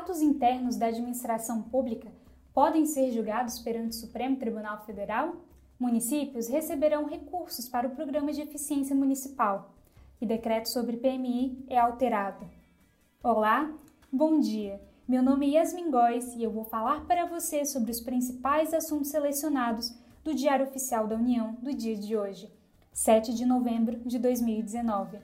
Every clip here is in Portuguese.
atos internos da administração pública podem ser julgados perante o Supremo Tribunal Federal? Municípios receberão recursos para o Programa de Eficiência Municipal e decreto sobre PMI é alterado. Olá, bom dia. Meu nome é Yasmin Góes e eu vou falar para você sobre os principais assuntos selecionados do Diário Oficial da União do dia de hoje, 7 de novembro de 2019.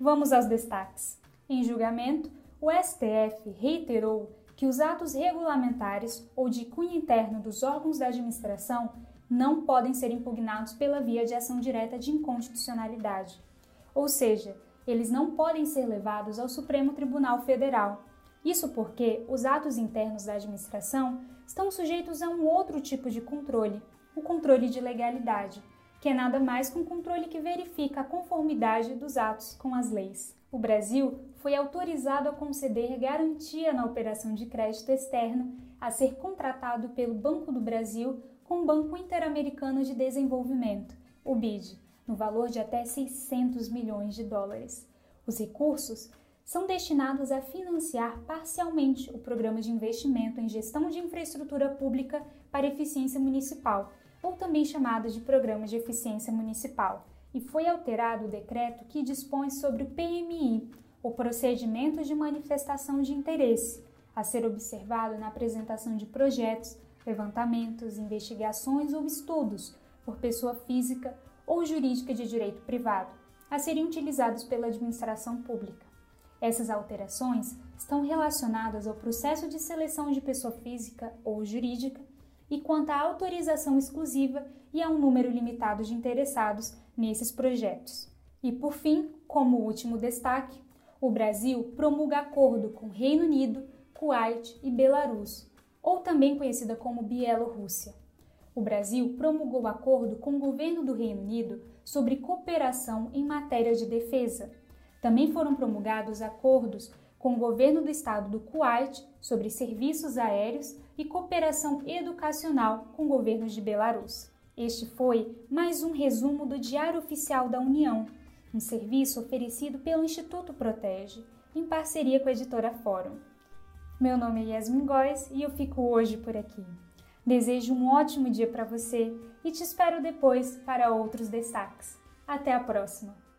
Vamos aos destaques. Em julgamento, o STF reiterou que os atos regulamentares ou de cunho interno dos órgãos da administração não podem ser impugnados pela via de ação direta de inconstitucionalidade. Ou seja, eles não podem ser levados ao Supremo Tribunal Federal isso porque os atos internos da administração estão sujeitos a um outro tipo de controle, o controle de legalidade, que é nada mais que um controle que verifica a conformidade dos atos com as leis. O Brasil foi autorizado a conceder garantia na operação de crédito externo a ser contratado pelo Banco do Brasil com o Banco Interamericano de Desenvolvimento, o BID, no valor de até 600 milhões de dólares. Os recursos são destinados a financiar parcialmente o Programa de Investimento em Gestão de Infraestrutura Pública para Eficiência Municipal, ou também chamado de Programa de Eficiência Municipal, e foi alterado o decreto que dispõe sobre o PMI, o Procedimento de Manifestação de Interesse, a ser observado na apresentação de projetos, levantamentos, investigações ou estudos por pessoa física ou jurídica de direito privado, a serem utilizados pela administração pública. Essas alterações estão relacionadas ao processo de seleção de pessoa física ou jurídica e quanto à autorização exclusiva e a um número limitado de interessados nesses projetos. E por fim, como último destaque, o Brasil promulga acordo com Reino Unido, Kuwait e Belarus, ou também conhecida como Bielorrússia. O Brasil promulgou acordo com o governo do Reino Unido sobre cooperação em matéria de defesa também foram promulgados acordos com o governo do estado do Kuwait sobre serviços aéreos e cooperação educacional com governos de Belarus. Este foi mais um resumo do Diário Oficial da União, um serviço oferecido pelo Instituto Protege, em parceria com a editora Fórum. Meu nome é Yasmin Góes e eu fico hoje por aqui. Desejo um ótimo dia para você e te espero depois para outros destaques. Até a próxima!